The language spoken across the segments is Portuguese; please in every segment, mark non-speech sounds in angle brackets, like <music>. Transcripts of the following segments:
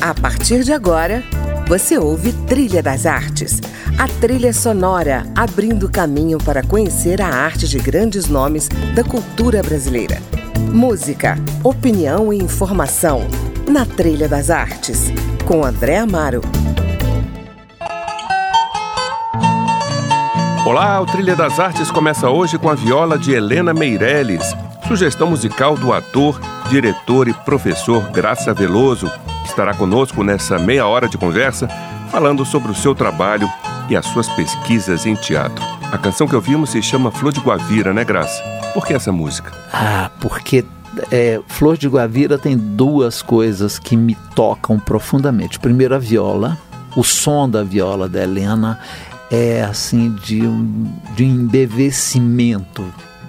A partir de agora, você ouve Trilha das Artes, a trilha sonora abrindo caminho para conhecer a arte de grandes nomes da cultura brasileira. Música, opinião e informação na Trilha das Artes, com André Amaro. Olá, o Trilha das Artes começa hoje com a viola de Helena Meirelles, sugestão musical do ator, diretor e professor Graça Veloso, estará conosco nessa meia hora de conversa, falando sobre o seu trabalho e as suas pesquisas em teatro. A canção que ouvimos se chama Flor de Guavira, né, Graça? Por que essa música? Ah, porque é, Flor de Guavira tem duas coisas que me tocam profundamente. Primeiro, a viola. O som da viola da Helena é assim de um, de um embevecimento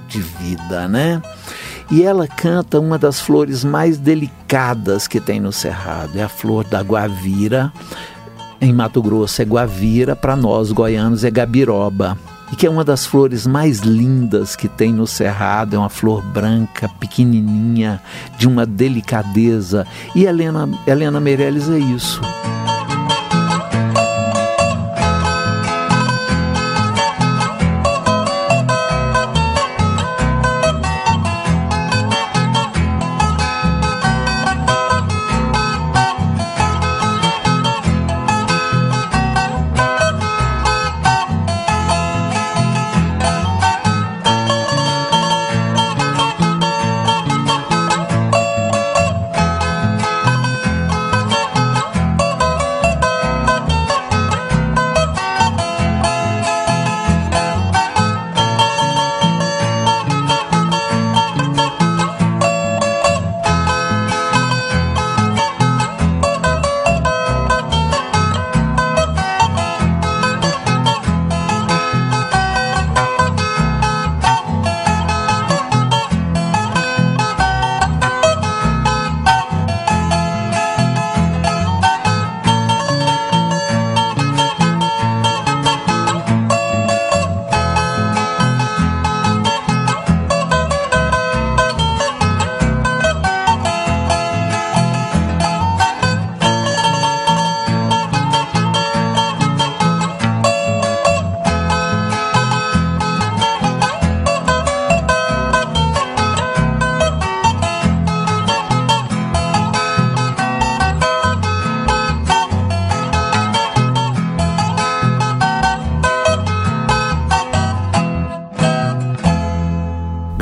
de vida, né? E ela canta uma das flores mais delicadas que tem no Cerrado, é a flor da guavira. Em Mato Grosso é guavira, para nós goianos é gabiroba. E que é uma das flores mais lindas que tem no Cerrado, é uma flor branca, pequenininha, de uma delicadeza. E Helena, Helena Meirelles é isso.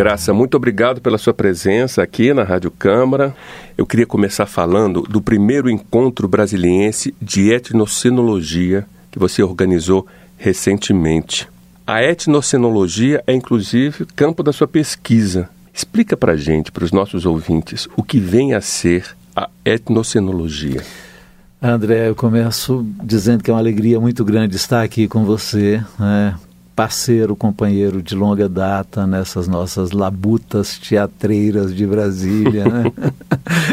Graça, muito obrigado pela sua presença aqui na Rádio Câmara. Eu queria começar falando do primeiro encontro brasiliense de etnocenologia que você organizou recentemente. A etnocenologia é inclusive campo da sua pesquisa. Explica para gente, para os nossos ouvintes, o que vem a ser a etnocenologia. André, eu começo dizendo que é uma alegria muito grande estar aqui com você, né? Parceiro, companheiro de longa data nessas nossas labutas teatreiras de Brasília. Né?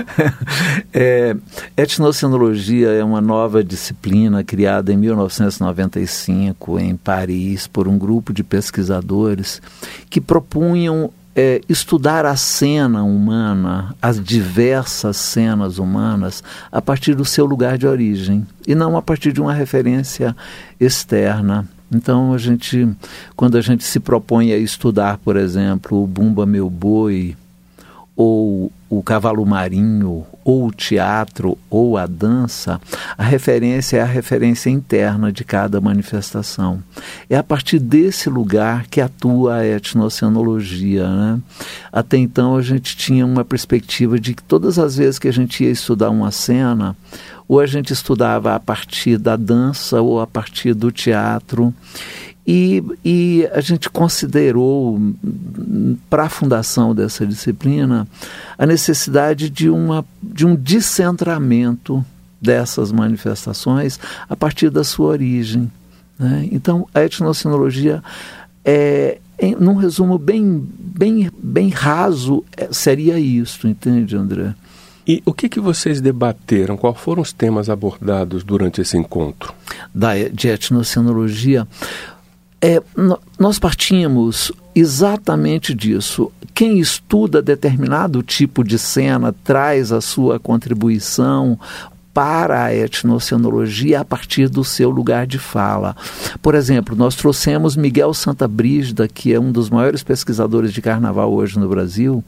<laughs> é, etnocenologia é uma nova disciplina criada em 1995 em Paris por um grupo de pesquisadores que propunham é, estudar a cena humana, as diversas cenas humanas, a partir do seu lugar de origem e não a partir de uma referência externa. Então a gente, quando a gente se propõe a estudar, por exemplo, o Bumba Meu Boi, ou o cavalo marinho, ou o teatro, ou a dança, a referência é a referência interna de cada manifestação. É a partir desse lugar que atua a etnocenologia. Né? Até então a gente tinha uma perspectiva de que todas as vezes que a gente ia estudar uma cena, ou a gente estudava a partir da dança ou a partir do teatro. E, e a gente considerou, para a fundação dessa disciplina, a necessidade de, uma, de um descentramento dessas manifestações a partir da sua origem. Né? Então, a etnocenologia, é, em, num resumo bem, bem, bem raso, é, seria isso, entende, André? E o que, que vocês debateram? Quais foram os temas abordados durante esse encontro? Da, de etnocenologia, é, nós partimos exatamente disso. Quem estuda determinado tipo de cena traz a sua contribuição para a etnocenologia a partir do seu lugar de fala. Por exemplo, nós trouxemos Miguel Santa Brígida, que é um dos maiores pesquisadores de carnaval hoje no Brasil,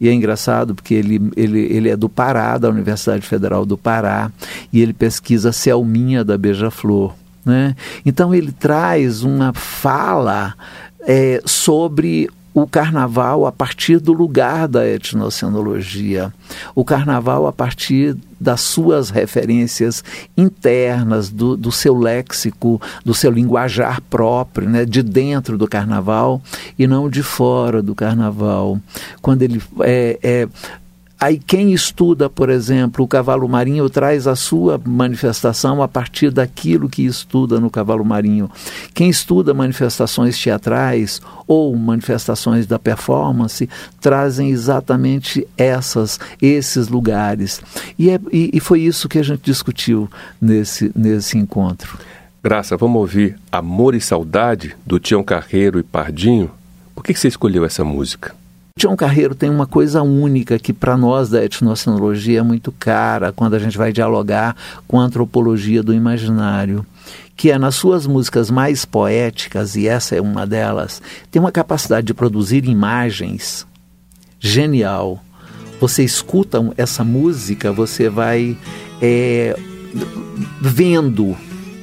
e é engraçado porque ele, ele, ele é do Pará, da Universidade Federal do Pará, e ele pesquisa Selminha da Beija-Flor. Né? Então ele traz uma fala é, sobre o carnaval a partir do lugar da etnocenologia, o carnaval a partir das suas referências internas, do, do seu léxico, do seu linguajar próprio, né, de dentro do carnaval e não de fora do carnaval. Quando ele é, é Aí quem estuda, por exemplo, o cavalo marinho traz a sua manifestação a partir daquilo que estuda no cavalo marinho. Quem estuda manifestações teatrais ou manifestações da performance trazem exatamente essas, esses lugares. E, é, e, e foi isso que a gente discutiu nesse, nesse encontro. Graça, vamos ouvir Amor e Saudade do Tião Carreiro e Pardinho. Por que você escolheu essa música? Tião Carreiro tem uma coisa única que para nós da etnocenologia é muito cara quando a gente vai dialogar com a antropologia do imaginário, que é nas suas músicas mais poéticas, e essa é uma delas, tem uma capacidade de produzir imagens genial. Você escuta essa música, você vai é, vendo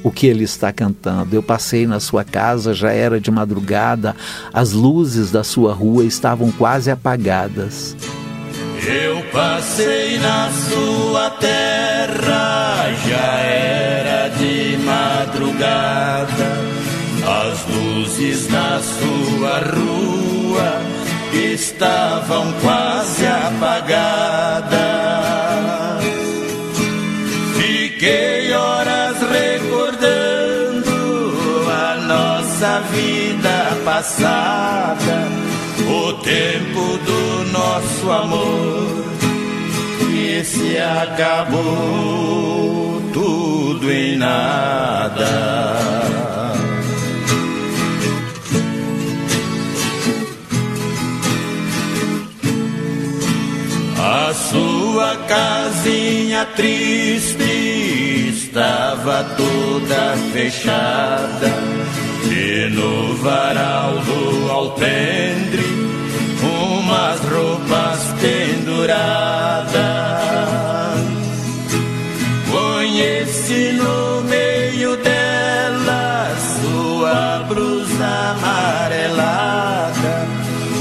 o que ele está cantando. Eu passei na sua casa, já era de madrugada, as luzes da sua rua estavam quase apagadas. Eu passei na sua terra, já era de madrugada, as luzes na sua rua estavam quase apagadas. Tempo do nosso amor, e se acabou tudo em nada. A sua casinha triste estava toda fechada e no varal do alpendre umas roupas penduradas. Conheci no meio dela sua blusa amarelada.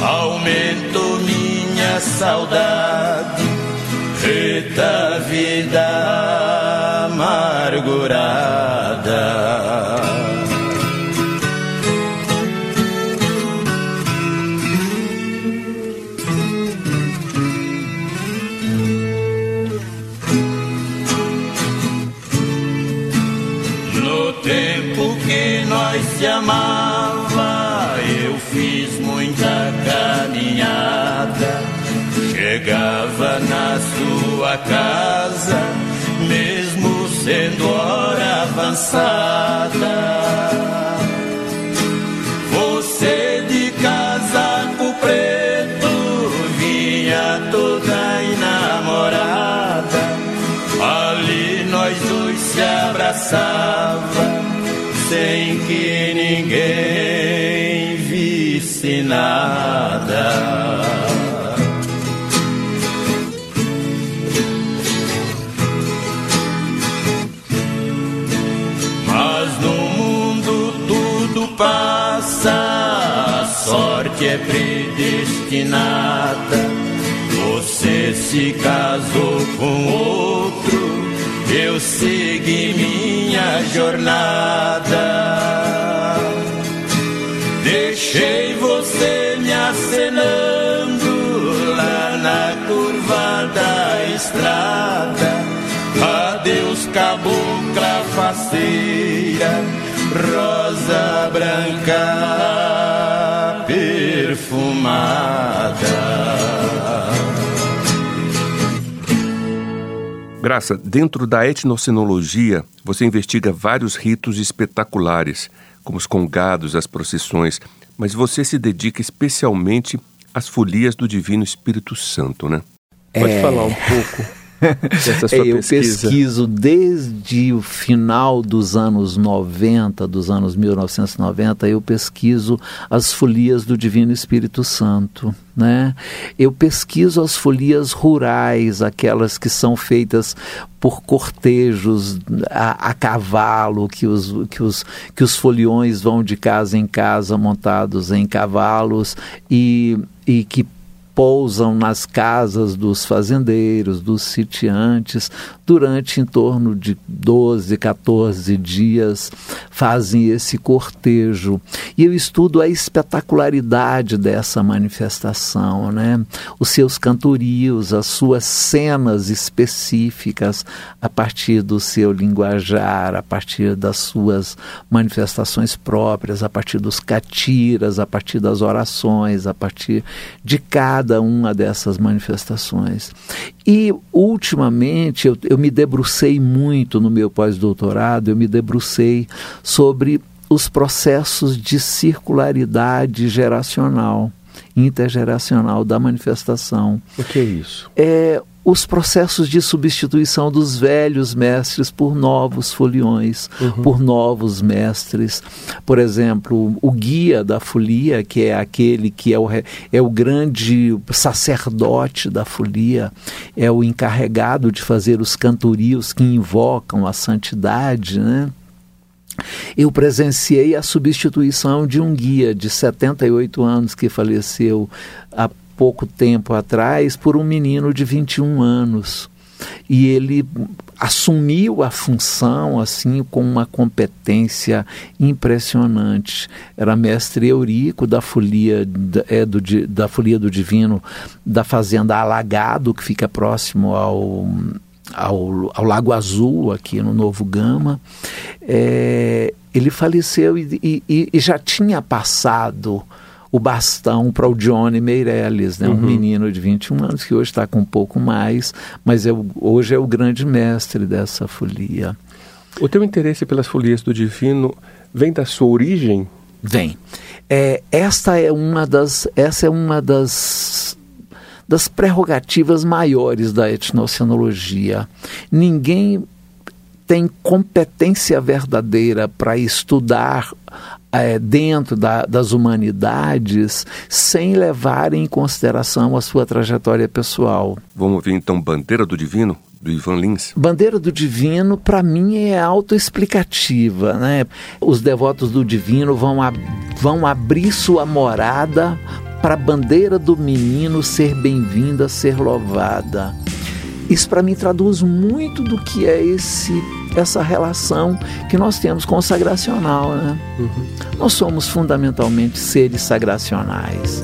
Aumentou minha saudade, eita vida amargurada. Se amava, eu fiz muita caminhada. Chegava na sua casa, mesmo sendo hora avançada. Você de casaco preto vinha toda enamorada. Ali nós dois se abraçava sem que ninguém visse nada. Mas no mundo tudo passa, a sorte é predestinada. Você se casou com outro eu segui minha jornada. Deixei você me acenando lá na curva da estrada. Adeus, cabocla faceira, rosa branca perfumada. Graça, dentro da etnocenologia, você investiga vários ritos espetaculares, como os congados, as procissões, mas você se dedica especialmente às folias do Divino Espírito Santo, né? Pode é... falar um pouco <laughs> Sua eu pesquisa? pesquiso desde o final dos anos 90, dos anos 1990, eu pesquiso as folias do Divino Espírito Santo. Né? Eu pesquiso as folias rurais, aquelas que são feitas por cortejos a, a, cavalo, que os, que, os, que os foliões vão de casa em casa montados em cavalos e, e que pousam nas casas dos fazendeiros, dos sitiantes, durante em torno de 12, 14 dias, fazem esse cortejo. E eu estudo a espetacularidade dessa manifestação, né? os seus cantorios, as suas cenas específicas, a partir do seu linguajar, a partir das suas manifestações próprias, a partir dos catiras, a partir das orações, a partir de cada cada uma dessas manifestações. E, ultimamente, eu, eu me debrucei muito no meu pós-doutorado, eu me debrucei sobre os processos de circularidade geracional, intergeracional da manifestação. O que é isso? É os processos de substituição dos velhos mestres por novos foliões, uhum. por novos mestres. Por exemplo, o guia da folia, que é aquele que é o, é o grande sacerdote da folia, é o encarregado de fazer os cantorios que invocam a santidade, né? eu presenciei a substituição de um guia de 78 anos que faleceu há pouco tempo atrás por um menino de 21 anos. E ele assumiu a função assim com uma competência impressionante. Era mestre Eurico da folia é, do, da folia do divino da fazenda Alagado, que fica próximo ao, ao, ao Lago Azul, aqui no Novo Gama. É, ele faleceu e, e, e já tinha passado o bastão para o Johnny Meirelles, né? Uhum. um menino de 21 anos que hoje está com um pouco mais, mas é, hoje é o grande mestre dessa folia. O teu interesse pelas folias do divino vem da sua origem? Vem. É, esta é uma das, essa é uma das das prerrogativas maiores da etnocenologia. Ninguém tem competência verdadeira para estudar é, dentro da, das humanidades sem levar em consideração a sua trajetória pessoal. Vamos ouvir então Bandeira do Divino, do Ivan Lins? Bandeira do Divino, para mim, é autoexplicativa. Né? Os devotos do Divino vão, a, vão abrir sua morada para a bandeira do menino ser bem-vinda, ser louvada. Isso para mim traduz muito do que é esse essa relação que nós temos consagracional. Né? Uhum. Nós somos fundamentalmente seres sagracionais.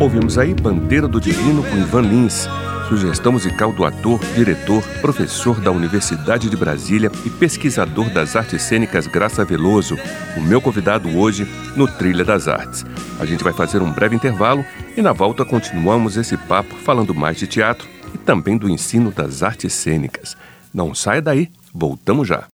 Ouvimos aí Bandeira do Divino com Ivan Lins, sugestão musical do ator, diretor, professor da Universidade de Brasília e pesquisador das artes cênicas Graça Veloso, o meu convidado hoje no Trilha das Artes. A gente vai fazer um breve intervalo e na volta continuamos esse papo falando mais de teatro e também do ensino das artes cênicas. Não saia daí, voltamos já.